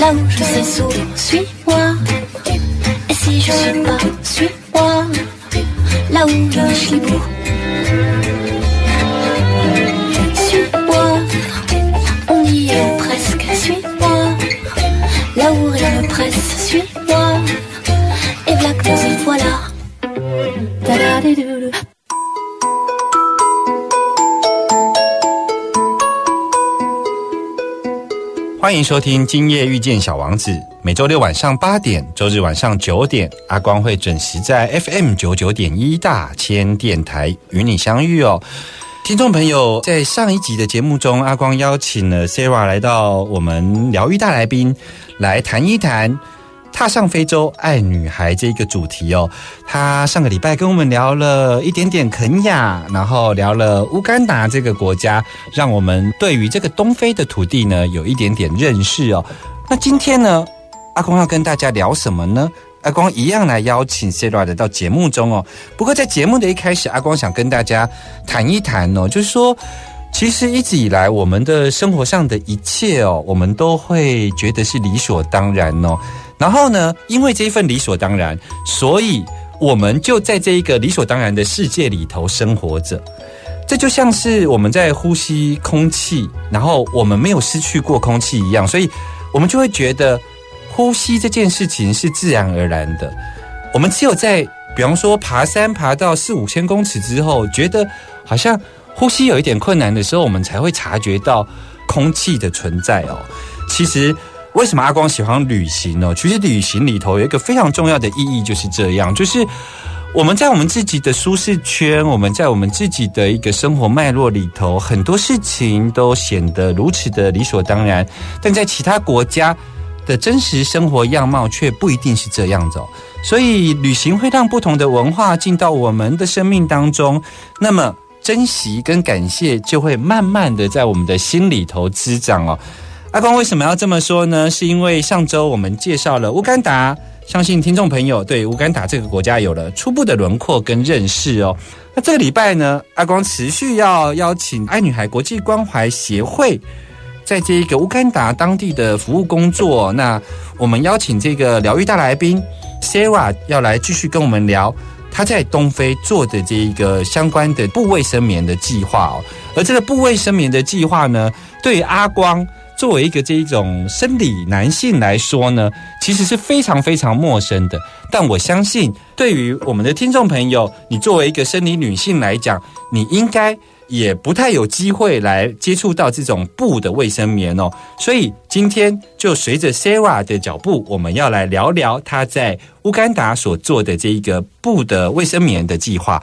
Là où je sais souvent, suis-moi. Et si je suis pas, suis-moi, là où je suis beau. 欢迎收听《今夜遇见小王子》，每周六晚上八点，周日晚上九点，阿光会准时在 FM 九九点一大千电台与你相遇哦。听众朋友，在上一集的节目中，阿光邀请了 Sarah 来到我们疗愈大来宾，来谈一谈踏上非洲爱女孩这一个主题哦。他上个礼拜跟我们聊了一点点肯雅，然后聊了乌干达这个国家，让我们对于这个东非的土地呢有一点点认识哦。那今天呢，阿光要跟大家聊什么呢？阿光一样来邀请 Sarah 到节目中哦。不过在节目的一开始，阿光想跟大家谈一谈哦，就是说。其实一直以来，我们的生活上的一切哦，我们都会觉得是理所当然哦。然后呢，因为这一份理所当然，所以我们就在这一个理所当然的世界里头生活着。这就像是我们在呼吸空气，然后我们没有失去过空气一样，所以我们就会觉得呼吸这件事情是自然而然的。我们只有在比方说爬山爬到四五千公尺之后，觉得好像呼吸有一点困难的时候，我们才会察觉到空气的存在哦。其实为什么阿光喜欢旅行呢？其实旅行里头有一个非常重要的意义，就是这样，就是我们在我们自己的舒适圈，我们在我们自己的一个生活脉络里头，很多事情都显得如此的理所当然，但在其他国家的真实生活样貌却不一定是这样子哦。所以，旅行会让不同的文化进到我们的生命当中，那么珍惜跟感谢就会慢慢的在我们的心里头滋长哦。阿光为什么要这么说呢？是因为上周我们介绍了乌干达，相信听众朋友对乌干达这个国家有了初步的轮廓跟认识哦。那这个礼拜呢，阿光持续要邀请爱女孩国际关怀协会。在这一个乌干达当地的服务工作，那我们邀请这个疗愈大来宾 Sarah 要来继续跟我们聊她在东非做的这一个相关的部卫生棉的计划哦。而这个部卫生棉的计划呢，对阿光作为一个这一种生理男性来说呢，其实是非常非常陌生的。但我相信，对于我们的听众朋友，你作为一个生理女性来讲，你应该。也不太有机会来接触到这种布的卫生棉哦，所以今天就随着 Sarah 的脚步，我们要来聊聊她在乌干达所做的这一个布的卫生棉的计划。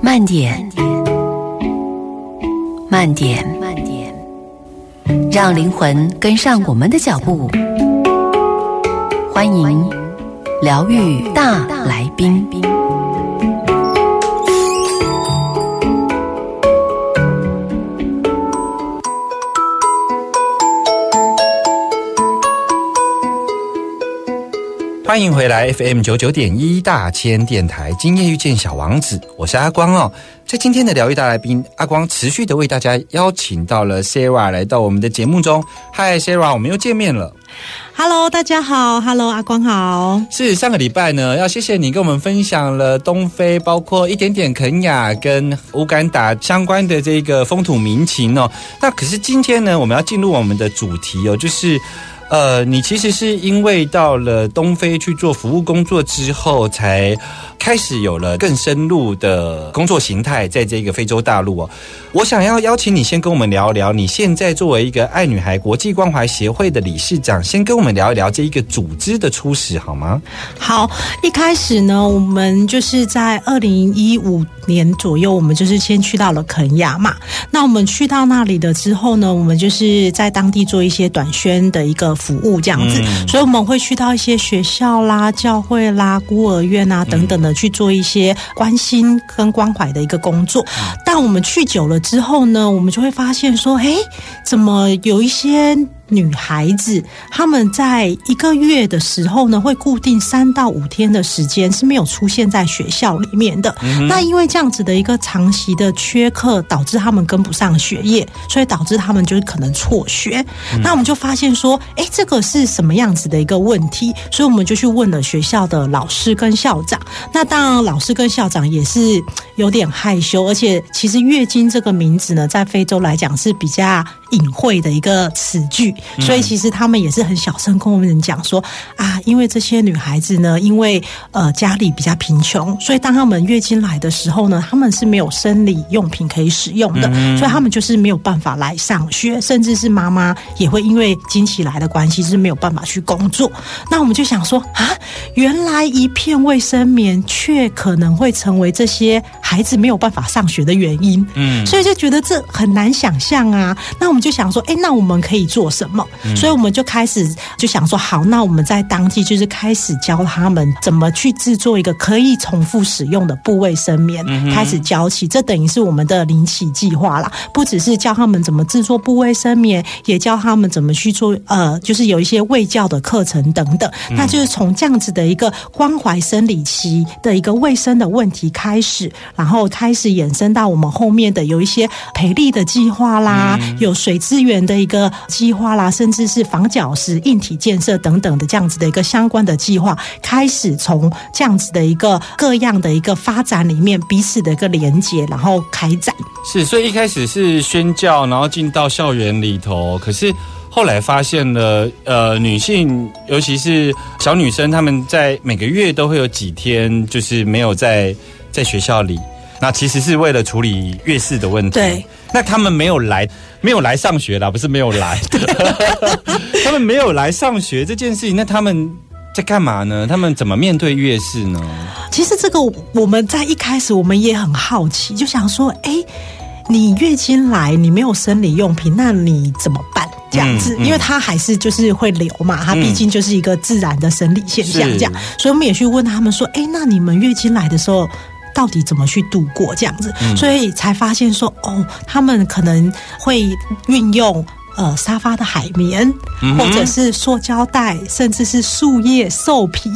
慢点，慢点，慢点，让灵魂跟上我们的脚步。欢迎疗愈大来宾。欢迎回来 FM 九九点一大千电台，今夜遇见小王子，我是阿光哦。在今天的疗愈大来宾，阿光持续的为大家邀请到了 Sarah 来到我们的节目中。嗨，Sarah，我们又见面了。Hello，大家好，Hello，阿光好。是上个礼拜呢，要谢谢你跟我们分享了东非，包括一点点肯亚跟乌干达相关的这个风土民情哦。那可是今天呢，我们要进入我们的主题哦，就是呃，你其实是因为到了东非去做服务工作之后，才开始有了更深入的工作形态，在这个非洲大陆哦。我想要邀请你先跟我们聊一聊，你现在作为一个爱女孩国际关怀协会的理事长，先跟我们聊一聊这一个组织的初始好吗？好，一开始呢，我们就是在二零一五年左右，我们就是先去到了肯亚嘛。那我们去到那里的之后呢，我们就是在当地做一些短宣的一个服务，这样子。所以我们会去到一些学校啦、教会啦、孤儿院啊等等的去做一些关心跟关怀的一个工作。但我们去久了之后呢，我们就会发现说，诶，怎么有一些女孩子，她们在一个月的时候呢，会固定三到五天的时间是没有出现在学校里面的。那因为这样子的一个长期的缺课，导致他们跟不上学业，所以导致他们就是可能辍学。那我们就发现说，哎，这个是什么样子的一个问题？所以我们就去问了学校的老师跟校长。那当然，老师跟校长也是有点害羞，而且其实月经这个名字呢，在非洲来讲是比较隐晦的一个词句，所以其实他们也是很小声跟我们讲说啊，因为这些女孩子呢，因为呃家里比较贫穷，所以当她们月经来的时候呢，她们是没有生理用品可以使用的，所以她们就是没有办法来上学，甚至是妈妈也会因为经期来的关系是没有办法去工作。那我们就想说啊，原来一片卫生棉却可能会成为这些孩子没有办法上学的原因。嗯，所以就觉得这很难想象啊。那我们就想说，哎，那我们可以做什么？所以我们就开始就想说，好，那我们在当地就是开始教他们怎么去制作一个可以重复使用的部位生棉，开始教起。这等于是我们的零起计划啦，不只是教他们怎么制作部位生棉，也教他们怎么去做，呃，就是有一些卫教的课程等等。那就是从这样子的一个关怀生理期的一个卫生的问题开始，然后开始衍生到我们后面的有一些培力的计划啦，有水资源的一个计划啦，甚至是防角石硬体建设等等的这样子的一个相关的计划，开始从这样子的一个各样的一个发展里面彼此的一个连接，然后开展。是，所以一开始是宣教，然后进到校园里头，可是后来发现了，呃，女性尤其是小女生，她们在每个月都会有几天就是没有在在学校里，那其实是为了处理月事的问题。对，那他们没有来，没有来上学啦，不是没有来，他们没有来上学这件事情，那他们在干嘛呢？他们怎么面对月事呢？其实这个我们在一开始我们也很好奇，就想说，哎，你月经来，你没有生理用品，那你怎么办？这样子，因为它还是就是会流嘛，它毕竟就是一个自然的生理现象，这样，所以我们也去问他们说，哎，那你们月经来的时候。到底怎么去度过这样子？所以才发现说，哦，他们可能会运用呃沙发的海绵，或者是塑胶袋，甚至是树叶、兽皮。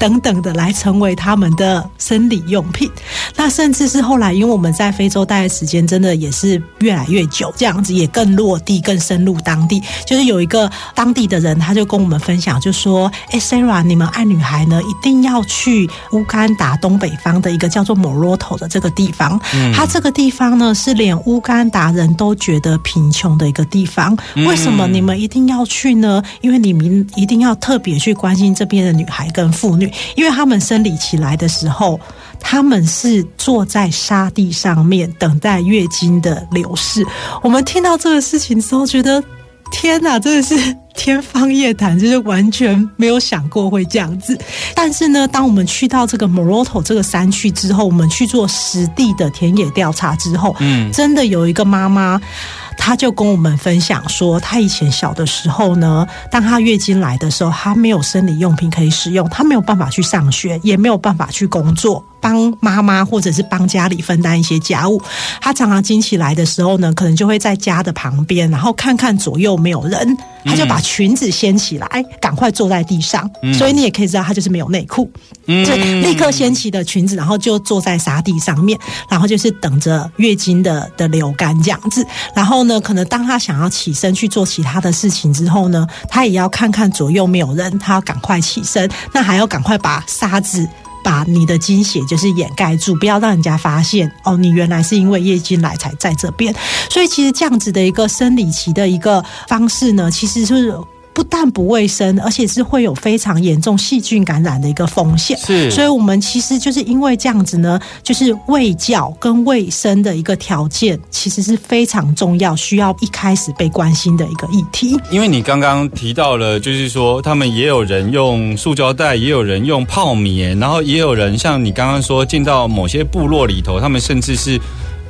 等等的来成为他们的生理用品，那甚至是后来，因为我们在非洲待的时间真的也是越来越久，这样子也更落地、更深入当地。就是有一个当地的人，他就跟我们分享，就说：“哎，Sarah，你们爱女孩呢，一定要去乌干达东北方的一个叫做 Moroto 的这个地方。它这个地方呢，是连乌干达人都觉得贫穷的一个地方。为什么你们一定要去呢？因为你们一定要特别去关心这边的女孩跟妇女。”因为他们生理起来的时候，他们是坐在沙地上面等待月经的流逝。我们听到这个事情之后，觉得天哪，真的是天方夜谭，就是完全没有想过会这样子。但是呢，当我们去到这个 Moroto 这个山区之后，我们去做实地的田野调查之后，嗯，真的有一个妈妈。他就跟我们分享说，他以前小的时候呢，当他月经来的时候，他没有生理用品可以使用，他没有办法去上学，也没有办法去工作。帮妈妈或者是帮家里分担一些家务，他常常经起来的时候呢，可能就会在家的旁边，然后看看左右没有人，他就把裙子掀起来，赶快坐在地上。所以你也可以知道，他就是没有内裤，就立刻掀起的裙子，然后就坐在沙地上面，然后就是等着月经的的流干这样子。然后呢，可能当他想要起身去做其他的事情之后呢，他也要看看左右没有人，他要赶快起身，那还要赶快把沙子。把你的精血就是掩盖住，不要让人家发现哦，你原来是因为月经来才在这边。所以其实这样子的一个生理期的一个方式呢，其实是。不不但不卫生，而且是会有非常严重细菌感染的一个风险。是所以我们其实就是因为这样子呢，就是卫教跟卫生的一个条件，其实是非常重要，需要一开始被关心的一个议题。因为你刚刚提到了，就是说他们也有人用塑胶袋，也有人用泡棉，然后也有人像你刚刚说进到某些部落里头，他们甚至是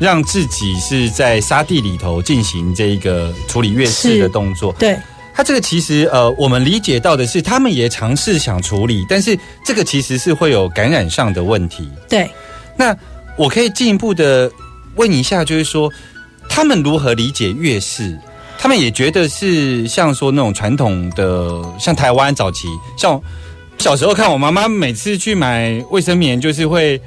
让自己是在沙地里头进行这一个处理月事的动作。对，他这个其实呃，我们理解到的是，他们也尝试想处理，但是这个其实是会有感染上的问题。对。那我可以进一步的问一下，就是说他们如何理解月事？他们也觉得是像说那种传统的，像台湾早期，像小时候看我妈妈每次去买卫生棉，就是会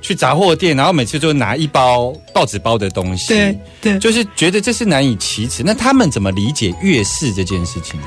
去杂货店，然后每次就拿一包报纸包的东西，对就是觉得这是难以启齿。那他们怎么理解月事这件事情？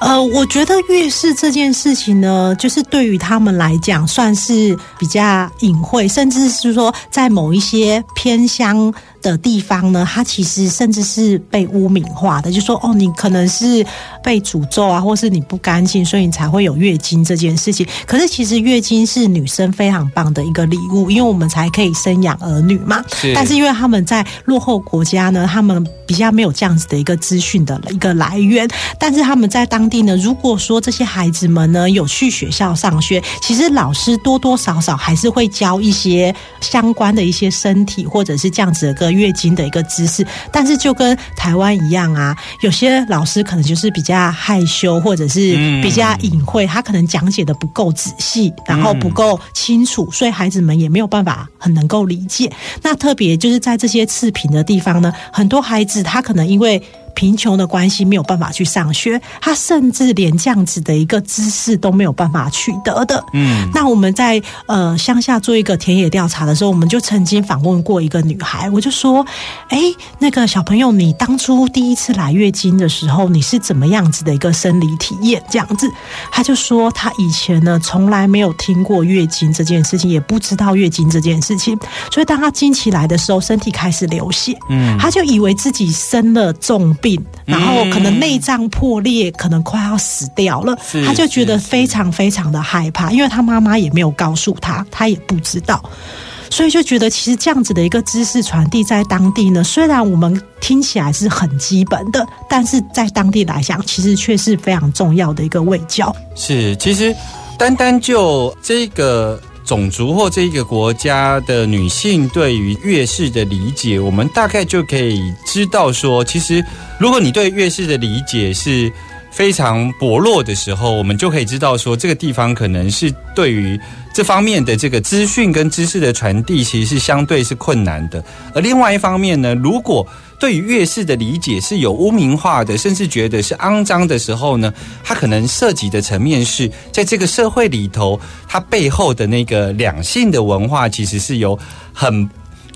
呃，我觉得月事这件事情呢，就是对于他们来讲，算是比较隐晦，甚至是说在某一些偏乡的地方呢，它其实甚至是被污名化的，就说哦，你可能是被诅咒啊，或是你不干净，所以你才会有月经这件事情。可是其实月经是女生非常棒的一个礼物，因为我们才可以生养儿女嘛。是但是因为他们在落后国家呢，他们比较没有这样子的一个资讯的一个来源，但是他们在当地呢，如果说这些孩子们呢有去学校上学，其实老师多多少少还是会教一些相关的一些身体或者是这样子的一个月经的一个知识。但是就跟台湾一样啊，有些老师可能就是比较害羞或者是比较隐晦，他可能讲解的不够仔细，然后不够清楚，所以孩子们也没有办法很能够理解。那特别就是在这些次品的地方呢，很多孩子他可能因为贫穷的关系没有办法去上学，他甚至连这样子的一个知识都没有办法取得的。嗯，那我们在呃乡下做一个田野调查的时候，我们就曾经访问过一个女孩，我就说：“哎，那个小朋友，你当初第一次来月经的时候，你是怎么样子的一个生理体验？”这样子，他就说他以前呢从来没有听过月经这件事情，也不知道月经这件事情，所以当他经期来的时候，身体开始流血，嗯，她就以为自己生了重病，然后可能内脏破裂，可能快要死掉了，他就觉得非常非常的害怕，因为他妈妈也没有告诉他，他也不知道。所以就觉得，其实这样子的一个知识传递在当地呢，虽然我们听起来是很基本的，但是在当地来讲，其实却是非常重要的一个卫教。是，其实单单就这个种族或这一个国家的女性对于月事的理解，我们大概就可以知道说，其实如果你对月事的理解是非常薄弱的时候，我们就可以知道说，这个地方可能是对于这方面的这个资讯跟知识的传递，其实是相对是困难的。而另外一方面呢，如果对于月事的理解是有污名化的，甚至觉得是肮脏的时候呢，它可能涉及的层面是在这个社会里头，它背后的那个两性的文化，其实是有很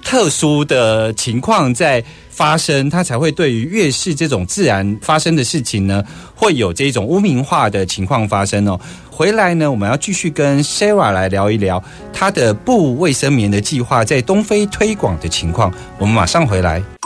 特殊的情况在发生，他才会对于越是这种自然发生的事情呢，会有这种污名化的情况发生哦。回来呢，我们要继续跟 Sarah 来聊一聊她的布卫生棉的计划在东非推广的情况。我们马上回来。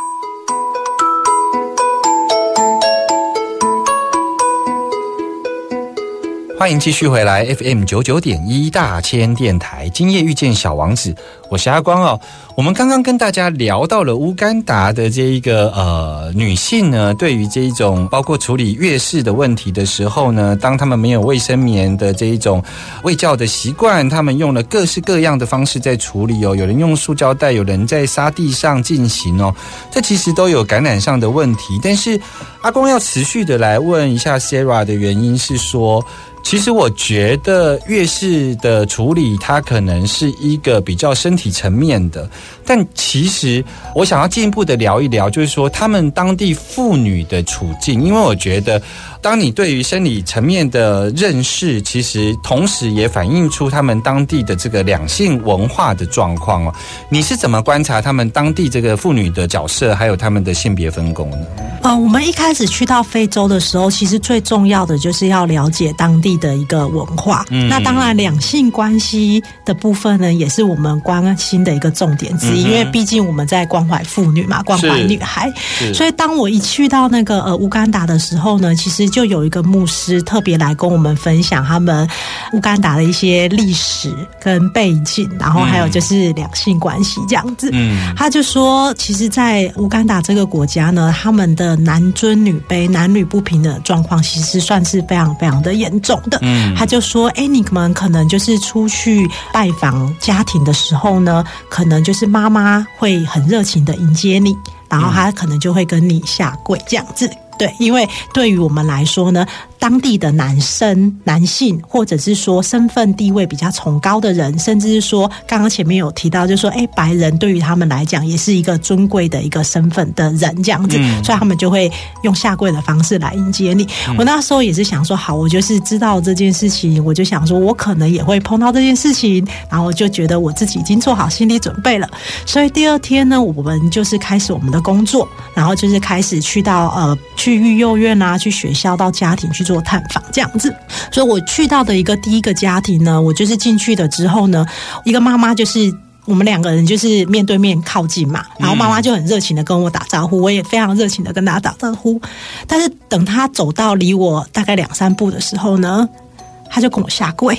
欢迎继续回来 FM 九九点一大千电台，今夜遇见小王子，我是阿光哦。我们刚刚跟大家聊到了乌干达的这一个呃女性呢，对于这一种包括处理月事的问题的时候呢，当他们没有卫生棉的这一种喂教的习惯，他们用了各式各样的方式在处理哦。有人用塑胶袋，有人在沙地上进行哦，这其实都有感染上的问题。但是阿光要持续的来问一下 Sarah 的原因是说。其实我觉得月事的处理，它可能是一个比较身体层面的，但其实我想要进一步的聊一聊，就是说他们当地妇女的处境，因为我觉得，当你对于生理层面的认识，其实同时也反映出他们当地的这个两性文化的状况哦。你是怎么观察他们当地这个妇女的角色，还有他们的性别分工呢？呃，我们一开始去到非洲的时候，其实最重要的就是要了解当地地的一个文化。嗯那当然，两性关系的部分呢，也是我们关心的一个重点之一，嗯因为毕竟我们在关怀妇女嘛，关怀女孩。所以当我一去到那个呃乌干达的时候呢，其实就有一个牧师特别来跟我们分享他们乌干达的一些历史跟背景，然后还有就是两性关系这样子。嗯他就说，其实，在乌干达这个国家呢，他们的男尊女卑、男女不平的状况，其实算是非常非常的严重的。嗯他就说：“哎，你们可能就是出去拜访家庭的时候呢，可能就是妈妈妈会很热情的迎接你，然后他可能就会跟你下跪这样子。”对，因为对于我们来说呢，当地的男生、男性，或者是说身份地位比较崇高的人，甚至是说刚刚前面有提到，就是说，哎，白人对于他们来讲也是一个尊贵的一个身份的人，这样子，嗯所以他们就会用下跪的方式来迎接你。我那时候也是想说，好，我就是知道这件事情，我就想说我可能也会碰到这件事情，然后我就觉得我自己已经做好心理准备了。所以第二天呢，我们就是开始我们的工作，然后就是开始去到呃去育幼院啊，去学校到家庭去做探访这样子。所以我去到的一个第一个家庭呢，我就是进去的之后呢，一个妈妈就是。我们两个人就是面对面靠近嘛，然后妈妈就很热情的跟我打招呼，我也非常热情的跟她打招呼。但是等她走到离我大概两三步的时候呢，她就跟我下跪。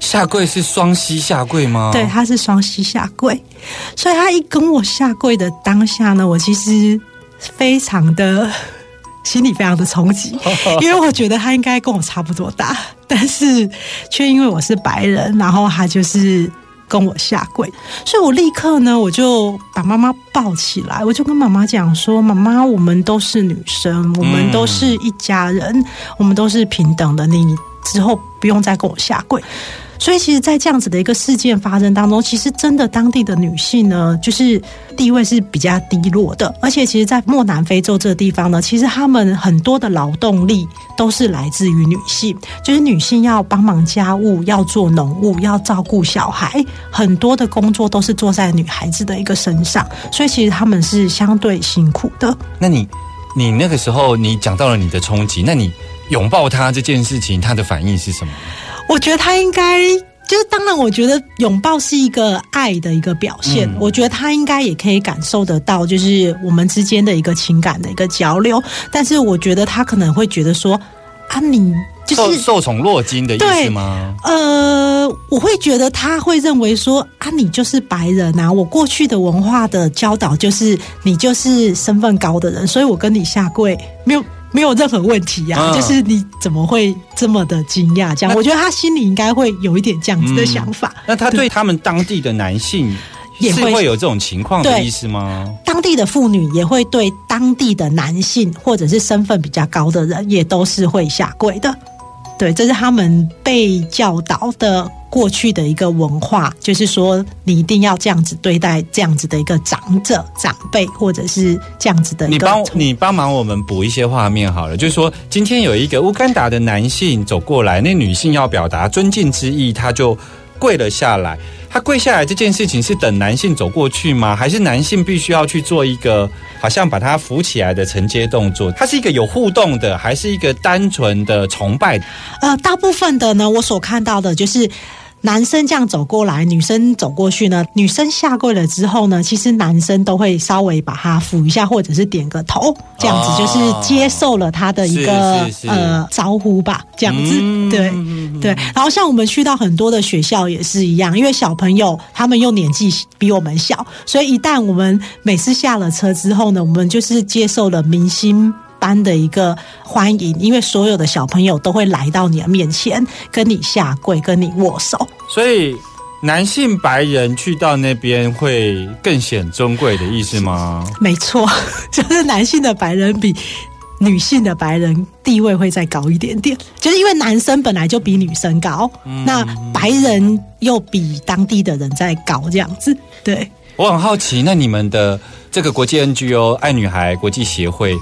下跪是双膝下跪吗？对，她是双膝下跪，所以她一跟我下跪的当下呢，我其实非常的心里非常的冲击，因为我觉得他应该跟我差不多大，但是却因为我是白人，然后他就是。跟我下跪，所以我立刻呢，我就把妈妈抱起来，我就跟妈妈讲说：“妈妈，我们都是女生，我们都是一家人，我们都是平等的，你之后不用再跟我下跪。”所以，其实，在这样子的一个事件发生当中，其实真的当地的女性呢，就是地位是比较低落的。而且，其实，在莫南非洲这个地方呢，其实他们很多的劳动力都是来自于女性，就是女性要帮忙家务、要做农务、要照顾小孩，很多的工作都是做在女孩子的一个身上。所以，其实他们是相对辛苦的。那你你那个时候你讲到了你的冲击，那你拥抱他这件事情，他的反应是什么？我觉得他应该就是，当然，我觉得拥抱是一个爱的一个表现。嗯我觉得他应该也可以感受得到，就是我们之间的一个情感的一个交流。但是，我觉得他可能会觉得说，啊，你就是。受受宠若惊的意思吗？呃，我会觉得他会认为说啊，你就是白人啊，我过去的文化的教导就是你就是身份高的人，所以我跟你下跪没有没有任何问题呀、嗯就是你怎么会这么的惊讶？这样，我觉得他心里应该会有一点这样子的想法。那他对他们当地的男性也会会有这种情况的意思吗？当地的妇女也会对当地的男性或者是身份比较高的人，也都是会下跪的。对，这是他们被教导的过去的一个文化，就是说你一定要这样子对待这样子的一个长者、长辈，或者是这样子的一个。你帮你帮忙我们补一些画面好了，就是说今天有一个乌干达的男性走过来，那女性要表达尊敬之意，他就跪了下来。他跪下来这件事情是等男性走过去吗？还是男性必须要去做一个好像把他扶起来的承接动作？它是一个有互动的，还是一个单纯的崇拜？呃，大部分的呢，我所看到的就是。男生这样走过来，女生走过去呢。女生下跪了之后呢，其实男生都会稍微把她扶一下，或者是点个头，这样子、哦就是接受了他的一个呃招呼吧，这样子。嗯对对。然后像我们去到很多的学校也是一样，因为小朋友他们又年纪比我们小，所以一旦我们每次下了车之后呢，我们就是接受了明星。般的一个欢迎，因为所有的小朋友都会来到你的面前，跟你下跪，跟你握手。所以男性白人去到那边会更显尊贵的意思吗？没错，就是男性的白人比女性的白人地位会再高一点点，就是因为男生本来就比女生高，那白人又比当地的人再高，这样子。对，我很好奇，那你们的这个国际 NGO 爱女孩国际协会，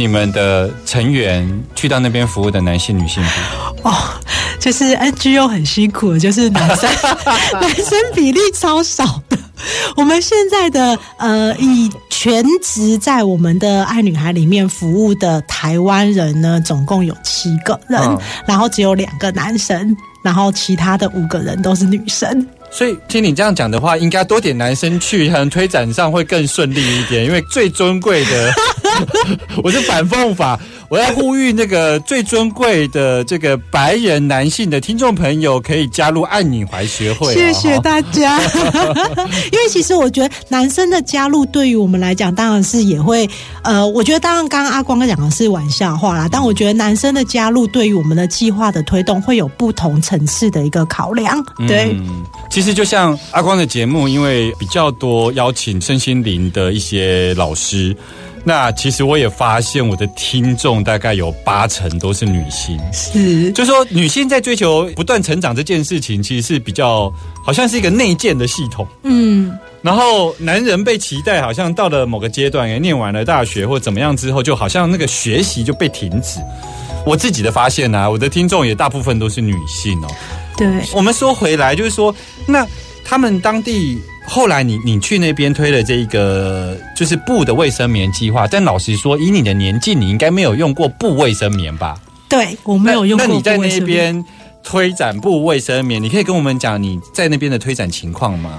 你们的成员去到那边服务的男性、女性比哦，就是 NGO 很辛苦，就是男生 男生比例超少的。我们现在的呃，以全职在我们的爱女孩里面服务的台湾人呢，总共有七个人，嗯然后只有两个男生，然后其他的五个人都是女生。所以听你这样讲的话，应该多点男生去，可能推展上会更顺利一点。因为最尊贵的，我是反讽法，我要呼吁那个最尊贵的这个白人男性的听众朋友，可以加入爱女怀学会、哦。谢谢大家。因为其实我觉得男生的加入对于我们来讲，当然是也会呃，我觉得当然刚刚阿光讲的是玩笑话啦，但我觉得男生的加入对于我们的计划的推动会有不同层次的一个考量。对，嗯，其实就像阿光的节目，因为比较多邀请身心灵的一些老师，那其实我也发现我的听众大概有八成都是女性。是就说女性在追求不断成长这件事情，其实是比较好像是一个内建的系统。嗯，然后男人被期待，好像到了某个阶段，也念完了大学或怎么样之后，就好像那个学习就被停止。我自己的发现啊，我的听众也大部分都是女性哦。对。我们说回来，就是说，那他们当地后来你你去那边推了这一个就是布的卫生棉计划，但老实说，以你的年纪，你应该没有用过布卫生棉吧？对我没有用过那。那你在那边推展部卫生棉，你可以跟我们讲你在那边的推展情况吗？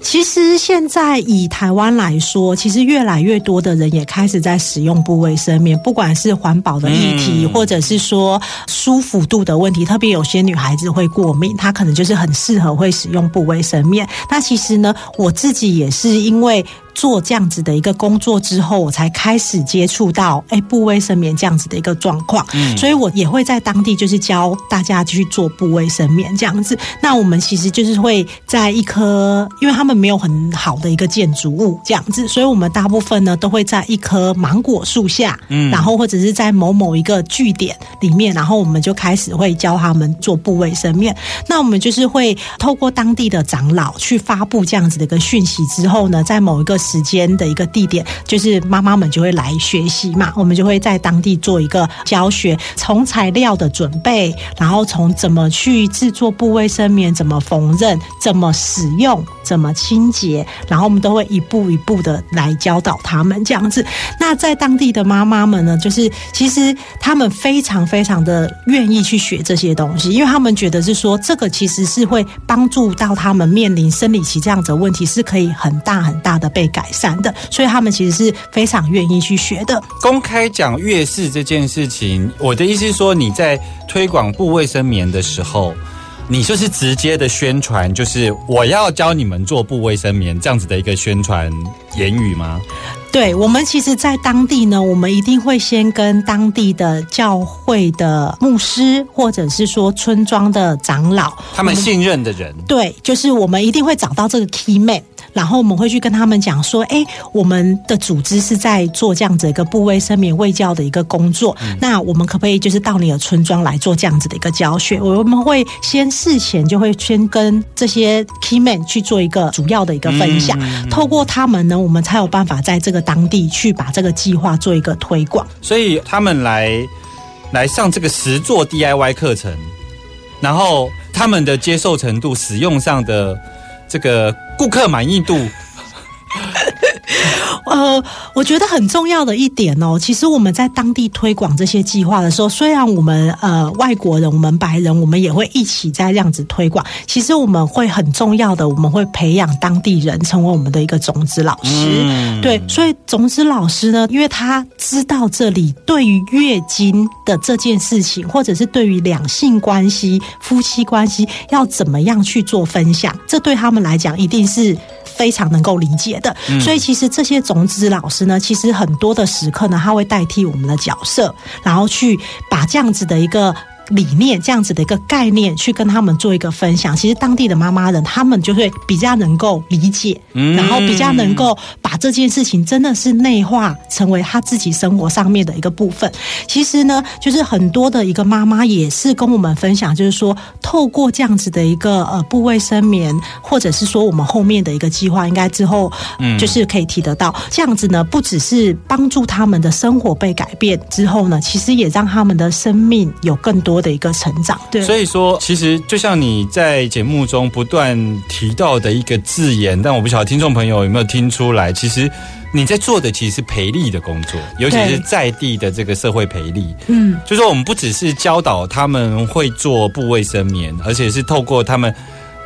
其实现在以台湾来说，其实越来越多的人也开始在使用部卫生棉，不管是环保的议题，嗯或者是说舒服度的问题。特别有些女孩子会过敏，她可能就是很适合会使用部卫生棉。那其实呢，我自己也是因为。做这样子的一个工作之后，我才开始接触到哎布卫生棉这样子的一个状况，嗯所以我也会在当地就是教大家去做布卫生棉这样子。那我们其实就是会在一棵，因为他们没有很好的一个建筑物这样子，所以我们大部分呢都会在一棵芒果树下，嗯，然后或者是在某某一个据点里面，然后我们就开始会教他们做布卫生棉。那我们就是会透过当地的长老去发布这样子的一个讯息之后呢，在某一个时间的一个地点，就是妈妈们就会来学习嘛，我们就会在当地做一个教学，从材料的准备，然后从怎么去制作布卫生棉，怎么缝纫，怎么使用，怎么清洁，然后我们都会一步一步的来教导他们这样子。那在当地的妈妈们呢，就是其实他们非常非常的愿意去学这些东西，因为他们觉得是说这个其实是会帮助到他们面临生理期这样子问题，是可以很大很大的被改善的，所以他们其实是非常愿意去学的。公开讲月事这件事情，我的意思是说，你在推广布卫生棉的时候，你就是直接的宣传，就是我要教你们做布卫生棉这样子的一个宣传言语吗？对我们其实，在当地呢，我们一定会先跟当地的教会的牧师，或者是说村庄的长老，他们信任的人，对，就是我们一定会找到这个 key man，然后我们会去跟他们讲说，哎，我们的组织是在做这样子一个部卫生免卫教的一个工作，那我们可不可以就是到你的村庄来做这样子的一个教学？我们会先事前就会先跟这些 key man 去做一个主要的一个分享，透过他们呢，我们才有办法在这个当地去把这个计划做一个推广。所以他们来来上这个实做 DIY 课程，然后他们的接受程度、使用上的这个顾客满意度，呃，我觉得很重要的一点哦，其实我们在当地推广这些计划的时候，虽然我们呃外国人、我们白人，我们也会一起在这样子推广。其实我们会很重要的，我们会培养当地人成为我们的一个种子老师。嗯对，所以种子老师呢，因为他知道这里对于月经的这件事情，或者是对于两性关系、夫妻关系要怎么样去做分享，这对他们来讲一定是。非常能够理解的，所以其实这些种子老师呢，其实很多的时刻呢，他会代替我们的角色，然后去把这样子的一个。理念这样子的一个概念，去跟他们做一个分享。其实当地的妈妈人，他们就会比较能够理解，然后比较能够把这件事情真的是内化成为他自己生活上面的一个部分。其实呢，就是很多的一个妈妈也是跟我们分享，就是说透过这样子的一个呃部位生眠，或者是说我们后面的一个计划，应该之后嗯就是可以提得到。这样子呢，不只是帮助他们的生活被改变之后呢，其实也让他们的生命有更。多的一个成长。对，所以说，其实就像你在节目中不断提到的一个字眼，但我不晓得听众朋友有没有听出来，其实你在做的其实是培力的工作，尤其是在地的这个社会培力。嗯，就说我们不只是教导他们会做部卫生棉，而且是透过他们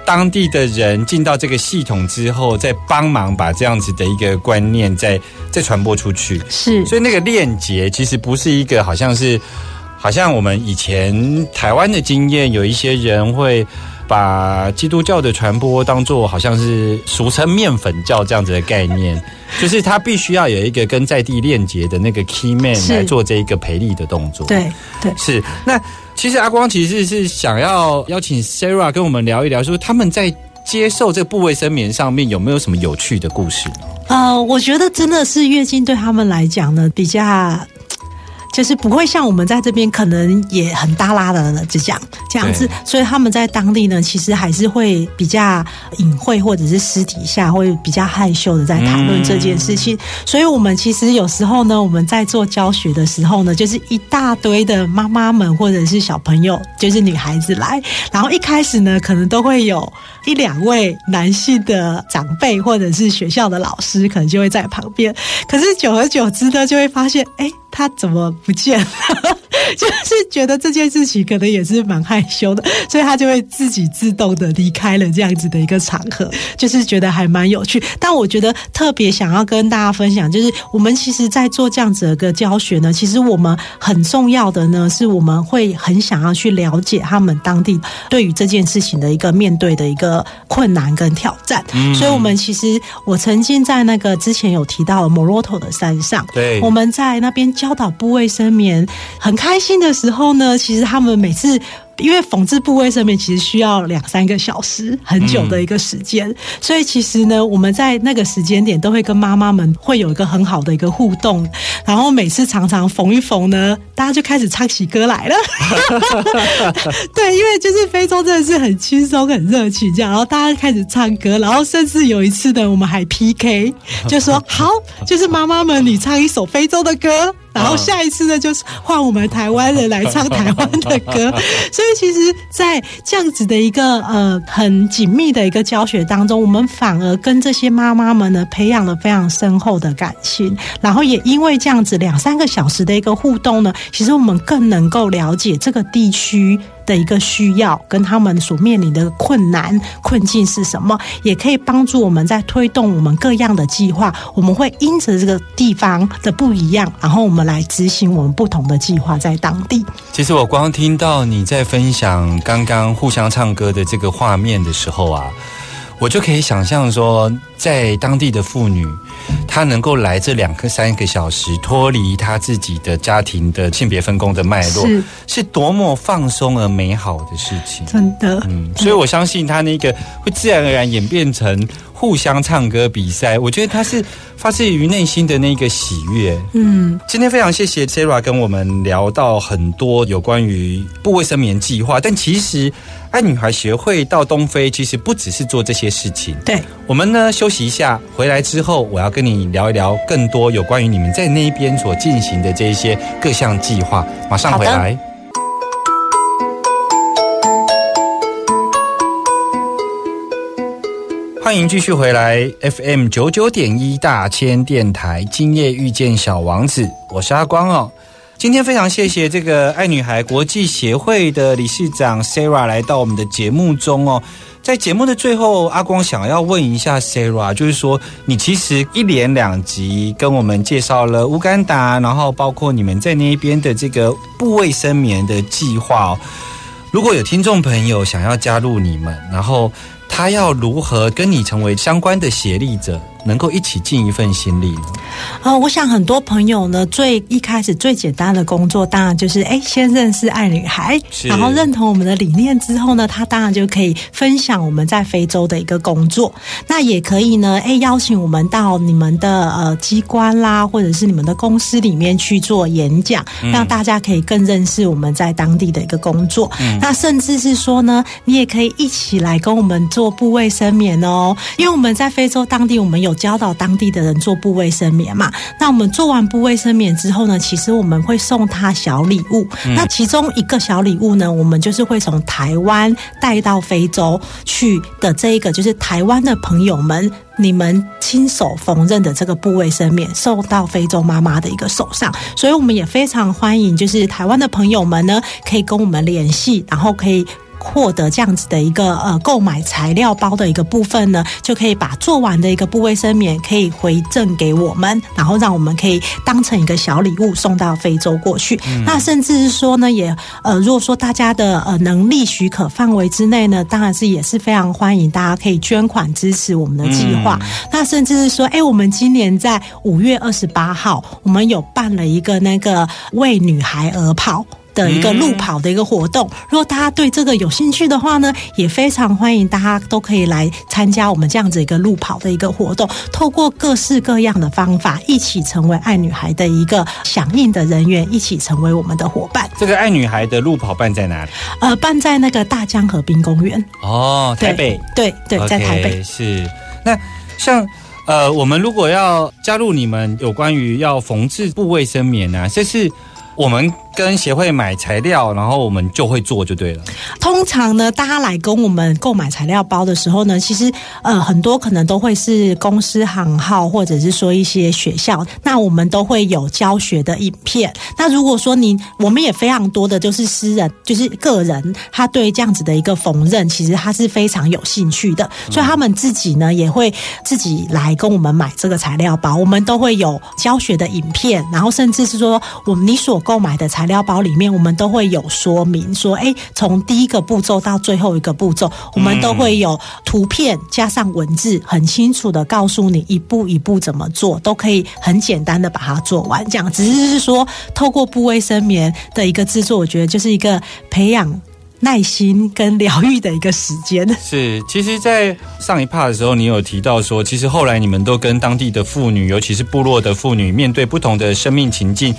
当地的人进到这个系统之后，再帮忙把这样子的一个观念再再传播出去。是所以那个链接其实不是一个好像是，好像我们以前台湾的经验，有一些人会把基督教的传播当做好像是俗称面粉教这样子的概念，就是他必须要有一个跟在地链接的那个 key man 来做这一个培力的动作。对对。是，那其实阿光其实是想要邀请 Sarah 跟我们聊一聊，说他们在接受这个部卫生棉上面有没有什么有趣的故事呢？呃，我觉得真的是月经对他们来讲呢，比较。就是不会像我们在这边可能也很大拉的就讲这样子，所以他们在当地呢，其实还是会比较隐晦或者是私底下会比较害羞的在谈论这件事情。所以我们其实有时候呢，我们在做教学的时候呢，就是一大堆的妈妈们或者是小朋友，就是女孩子来，然后一开始呢，可能都会有一两位男性的长辈或者是学校的老师，可能就会在旁边。可是久而久之呢，就会发现，哎，他怎么不见了？就是觉得这件事情可能也是蛮害羞的，所以他就会自己自动的离开了这样子的一个场合，就是觉得还蛮有趣。但我觉得特别想要跟大家分享，就是我们其实，在做这样子的一个教学呢，其实我们很重要的呢，是我们会很想要去了解他们当地对于这件事情的一个面对的一个困难跟挑战。所以，我们其实我曾经在那个之前有提到摩洛头的山上，对我们在那边教导部卫生棉，很开心的时候呢，其实他们每次。因为缝制部位上面其实需要两三个小时，很久的一个时间，所以其实呢，我们在那个时间点都会跟妈妈们会有一个很好的一个互动，然后每次常常缝一缝呢，大家就开始唱起歌来了。对，因为就是非洲真的是很轻松、很热情这样，然后大家开始唱歌，然后甚至有一次呢，我们还 PK，就说 好，就是妈妈们你唱一首非洲的歌。然后下一次呢，就是换我们台湾人来唱台湾的歌，所以其实，在这样子的一个呃很紧密的一个教学当中，我们反而跟这些妈妈们呢培养了非常深厚的感情，然后也因为这样子两三个小时的一个互动呢，其实我们更能够了解这个地区。的一个需要跟他们所面临的困难困境是什么，也可以帮助我们在推动我们各样的计划。我们会因着这个地方的不一样，然后我们来执行我们不同的计划在当地。其实我光听到你在分享刚刚互相唱歌的这个画面的时候啊，我就可以想象说，在当地的妇女，她能够来这两个三个小时，脱离他自己的家庭的性别分工的脉络，是是多么放松而美好的事情。真的，嗯，所以我相信他那个会自然而然演变成互相唱歌比赛。我觉得他是发自于内心的那个喜悦。嗯，今天非常谢谢 Sarah 跟我们聊到很多有关于不卫生棉计划，但其实爱女孩协会到东非其实不只是做这些事情。对，我们呢休息一下，回来之后我要跟你聊一聊更多有关于你们在那边所进行的这一些各项计划。马上回来。欢迎继续回来 FM 九九点一大千电台，今夜遇见小王子，我是阿光哦。今天非常谢谢这个爱女孩国际协会的理事长 Sarah 来到我们的节目中哦。在节目的最后，阿光想要问一下 Sarah，就是说你其实一连两集跟我们介绍了乌干达，然后包括你们在那边的这个不卫生棉的计划哦。如果有听众朋友想要加入你们，然后他要如何跟你成为相关的协力者，能够一起尽一份心力呢？呃，我想很多朋友呢，最一开始最简单的工作，当然就是哎，先认识爱女孩，然后认同我们的理念之后呢，他当然就可以分享我们在非洲的一个工作。那也可以呢，哎，邀请我们到你们的呃机关啦，或者是你们的公司里面去做演讲，让大家可以更认识我们在当地的一个工作。那甚至是说呢，你也可以一起来跟我们做部卫生棉哦，因为我们在非洲当地，我们有有教导当地的人做部卫生棉嘛。那我们做完部卫生棉之后呢，其实我们会送他小礼物。那其中一个小礼物呢，我们就是会从台湾带到非洲去的这一个，就是台湾的朋友们。你们亲手缝纫的这个布卫生棉送到非洲妈妈的一个手上，所以我们也非常欢迎，就是台湾的朋友们呢，可以跟我们联系，然后可以。获得这样子的一个呃购买材料包的一个部分呢，就可以把做完的一个布卫生棉可以回赠给我们，然后让我们可以当成一个小礼物送到非洲过去。那甚至是说呢，也呃如果说大家的呃能力许可范围之内呢，当然是也是非常欢迎大家可以捐款支持我们的计划。那甚至是说，哎，我们今年在五月二十八号，我们有办了一个那个为女孩而跑。的一个路跑的一个活动，如果大家对这个有兴趣的话呢，也非常欢迎大家都可以来参加我们这样子一个路跑的一个活动，透过各式各样的方法，一起成为爱女孩的一个响应的人员，一起成为我们的伙伴。这个爱女孩的路跑办在哪里？呃，办在那个大江河滨公园。哦，台北。对对，在台北是。那像呃，我们如果要加入你们有关于要缝制布卫生棉啊，这是我们。跟协会买材料，然后我们就会做就对了。通常呢，大家来跟我们购买材料包的时候呢，其实呃很多可能都会是公司行号，或者是说一些学校，那我们都会有教学的影片。那如果说你，我们也非常多的就是私人，就是个人，他对这样子的一个缝纫，其实他是非常有兴趣的，所以他们自己呢也会自己来跟我们买这个材料包。我们都会有教学的影片，然后甚至是说我们你所购买的材。材料包里面，我们都会有说明说，哎，从第一个步骤到最后一个步骤，我们都会有图片加上文字，很清楚的告诉你一步一步怎么做，都可以很简单的把它做完。这样，只是是说，透过布卫生棉的一个制作，我觉得就是一个培养耐心跟疗愈的一个时间。是，其实，在上一趴的时候，你有提到说，其实后来你们都跟当地的妇女，尤其是部落的妇女，面对不同的生命情境。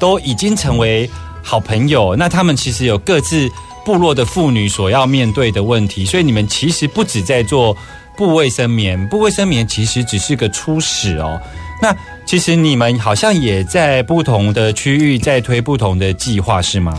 都已经成为好朋友，那他们其实有各自部落的妇女所要面对的问题，所以你们其实不止在做部卫生棉，部卫生棉其实只是个初始哦。那其实你们好像也在不同的区域在推不同的计划，是吗？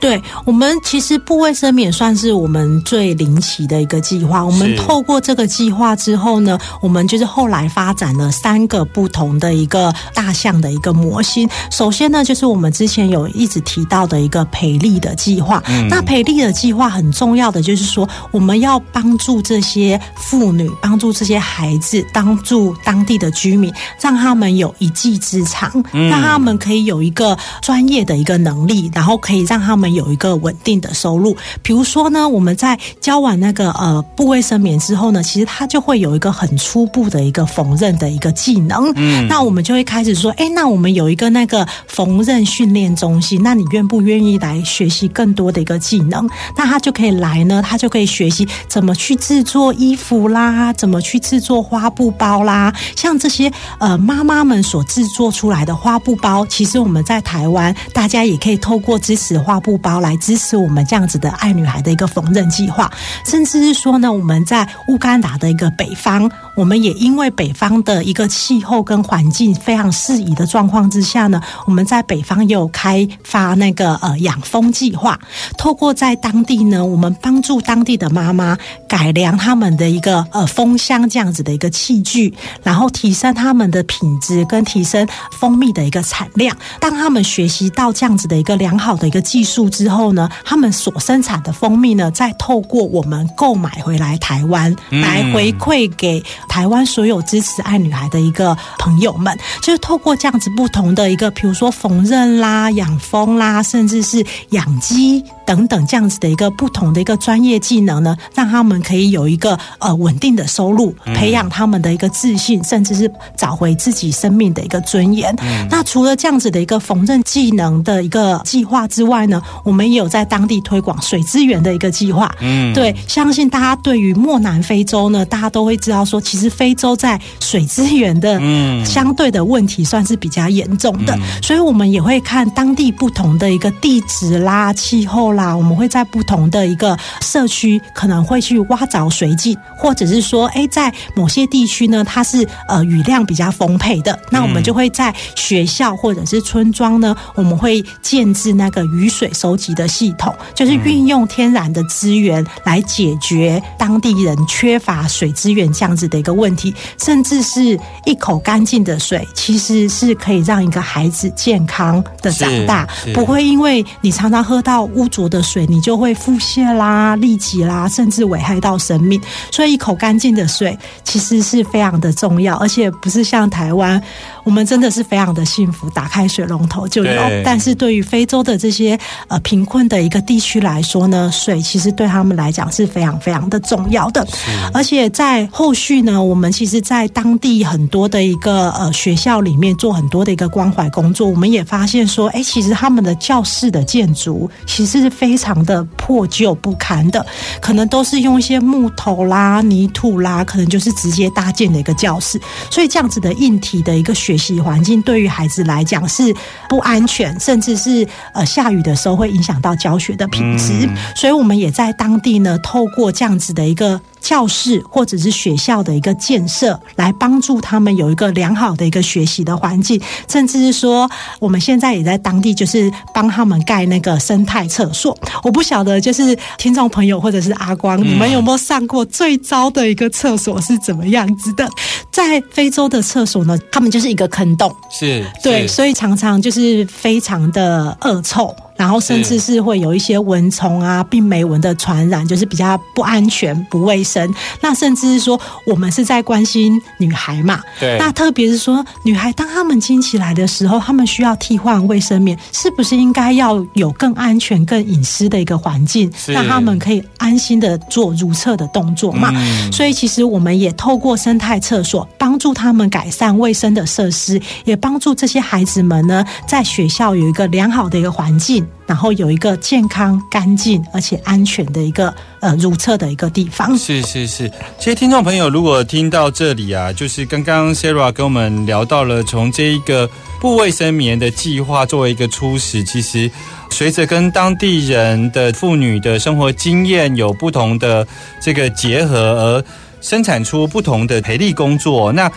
对我们其实部卫生棉算是我们最灵奇的一个计划。我们透过这个计划之后呢，我们就是后来发展了三个不同的一个大象的一个模型。首先呢，就是我们之前有一直提到的一个培力的计划。那培力的计划很重要的就是说，我们要帮助这些妇女，帮助这些孩子，帮助当地的居民，让他们有一技之长，让他们可以有一个专业的一个能力，然后可以让他们。有一个稳定的收入，比如说呢，我们在教完那个呃部卫生棉之后呢，其实他就会有一个很初步的一个缝纫的一个技能。嗯，那我们就会开始说，哎，那我们有一个那个缝纫训练中心，那你愿不愿意来学习更多的一个技能？那他就可以来呢，他就可以学习怎么去制作衣服啦，怎么去制作花布包啦，像这些呃妈妈们所制作出来的花布包，其实我们在台湾大家也可以透过支持花布。包来支持我们这样子的爱女孩的一个缝纫计划，甚至是说呢，我们在乌干达的一个北方，我们也因为北方的一个气候跟环境非常适宜的状况之下呢，我们在北方也有开发那个呃养蜂计划，透过在当地呢，我们帮助当地的妈妈改良他们的一个呃蜂箱这样子的一个器具，然后提升他们的品质跟提升蜂蜜的一个产量。当他们学习到这样子的一个良好的一个技术。之后呢，他们所生产的蜂蜜呢，再透过我们购买回来台湾，来回馈给台湾所有支持爱女孩的一个朋友们，就是透过这样子不同的一个，比如说缝纫啦、养蜂啦，甚至是养鸡。等等，这样子的一个不同的一个专业技能呢，让他们可以有一个呃稳定的收入，培养他们的一个自信，甚至是找回自己生命的一个尊严。那除了这样子的一个缝纫技能的一个计划之外呢，我们也有在当地推广水资源的一个计划。嗯，对，相信大家对于漠南非洲呢，大家都会知道说，其实非洲在水资源的嗯相对的问题算是比较严重的，所以我们也会看当地不同的一个地质啦、气候啦。啦，我们会在不同的一个社区可能会去挖凿水井，或者是说，哎，在某些地区呢，它是呃雨量比较丰沛的，那我们就会在学校或者是村庄呢，我们会建制那个雨水收集的系统，就是运用天然的资源来解决当地人缺乏水资源这样子的一个问题，甚至是一口干净的水，其实是可以让一个孩子健康的长大不会因为你常常喝到污浊的水，你就会腹泻啦、痢疾啦，甚至危害到生命。所以，一口干净的水其实是非常的重要，而且不是像台湾，我们真的是非常的幸福，打开水龙头就有。但是对于非洲的这些呃贫困的一个地区来说呢，水其实对他们来讲是非常非常的重要的。而且在后续呢，我们其实，在当地很多的一个呃学校里面做很多的一个关怀工作，我们也发现说，哎，其实他们的教室的建筑其实是非常的破旧不堪的，可能都是用一些木头啦、泥土啦，可能就是直接搭建的一个教室。所以这样子的硬体的一个学习环境，对于孩子来讲是不安全，甚至是呃下雨的时候会影响到教学的品质。所以我们也在当地呢，透过这样子的一个。教室或者是学校的一个建设，来帮助他们有一个良好的一个学习的环境，甚至是说，我们现在也在当地就是帮他们盖那个生态厕所。我不晓得，就是听众朋友或者是阿光，你们有没有上过最糟的一个厕所是怎么样子的？在非洲的厕所呢，他们就是一个坑洞，是，对，所以常常就是非常的恶臭，然后甚至是。会有一些蚊虫啊、病媒蚊的传染，就是比较不安全、不卫生。那甚至是说，我们是在关心女孩嘛，对。那特别是说，女孩当她们经期来的时候，她们需要替换卫生棉，是不是应该要有更安全、更隐私的一个环境，是。让她们可以安心的做如厕的动作嘛？嗯。所以其实我们也透过生态厕所帮助他们改善卫生的设施，也帮助这些孩子们呢，在学校有一个良好的一个环境，然后有一个健康、干净而且安全的一个呃如厕的一个地方。是是是，其实听众朋友如果听到这里啊，就是刚刚 Sara 跟我们聊到了从这一个不卫生棉的计划作为一个初始，其实随着跟当地人的妇女的生活经验有不同的这个结合，而生产出不同的培力工作。那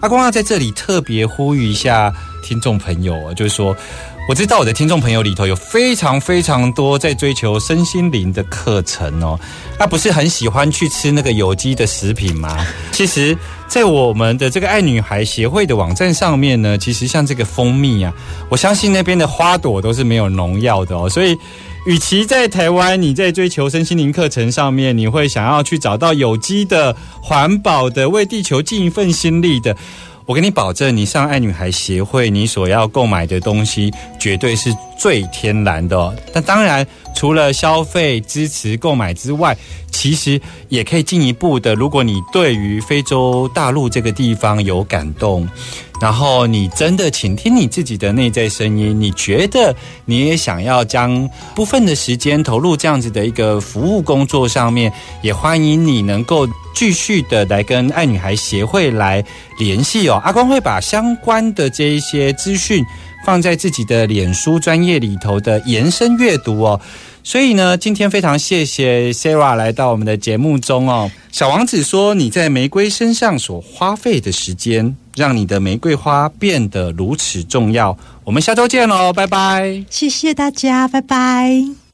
阿光要在这里特别呼吁一下听众朋友哦，就是说。我知道我的听众朋友里头有非常非常多在追求身心灵的课程哦，他不是很喜欢去吃那个有机的食品吗？其实，在我们的这个爱女孩协会的网站上面呢，其实像这个蜂蜜啊，我相信那边的花朵都是没有农药的哦，所以。与其在台湾，你在追求身心灵课程上面，你会想要去找到有机的、环保的、为地球尽一份心力的，我给你保证，你上爱女孩协会，你所要购买的东西绝对是最天然的。但当然，除了消费支持购买之外，其实也可以进一步的，如果你对于非洲大陆这个地方有感动，然后你真的倾听你自己的内在声音，你觉得你也想要将部分的时间投入这样子的一个服务工作上面，也欢迎你能够继续的来跟爱女孩协会来联系哦。阿光会把相关的这一些资讯放在自己的脸书专业里头的延伸阅读哦。所以呢，今天非常谢谢 Sarah 来到我们的节目中哦。小王子说：“你在玫瑰身上所花费的时间，让你的玫瑰花变得如此重要。”我们下周见喽，拜拜。谢谢大家，拜拜。